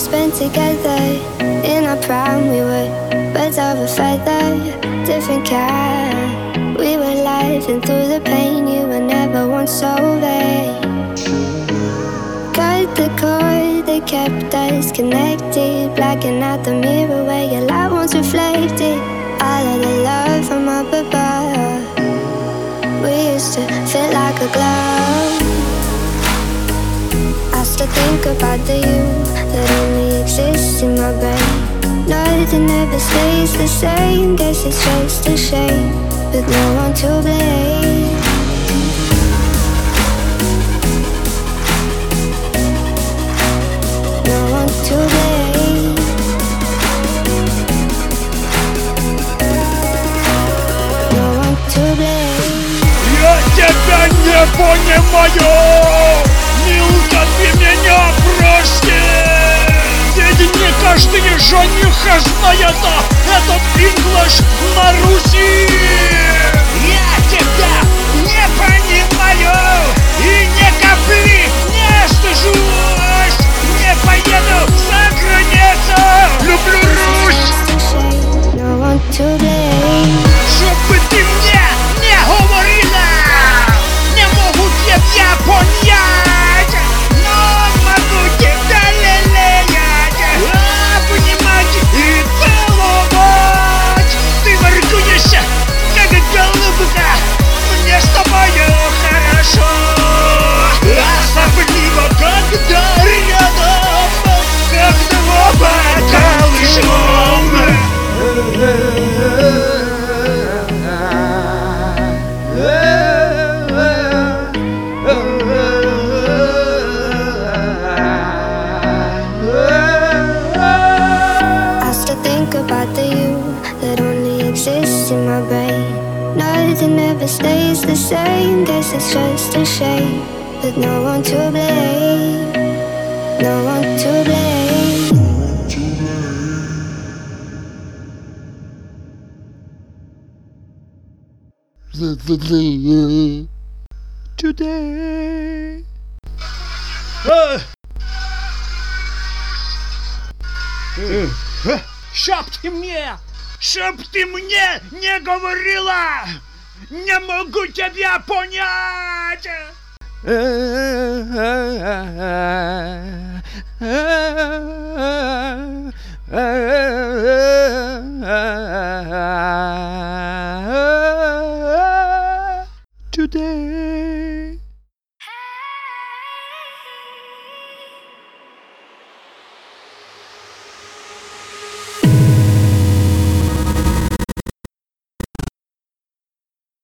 spent together in our prime. We were birds of a feather, different kind. We were laughing through the pain. You were never once over. Cut the cord that kept us connected, blacking out the mirror where your light once reflected. All of the love from up above. We used to fit like a glove. I still think about the you that only exists in my brain. Nothing ever stays the same. Guess it's just a shame, with no one to blame. No one to blame. No one to blame. Я тебя не понимаю! Милка, ты меня прости! Набережная это, этот Инглиш на Руси! Nothing ever stays the same. Guess it's just a shame, with no one to blame. No one to blame. Today. Чтоб ты мне, чтоб ты мне не говорила, Nie mogę ciebie poniać! Today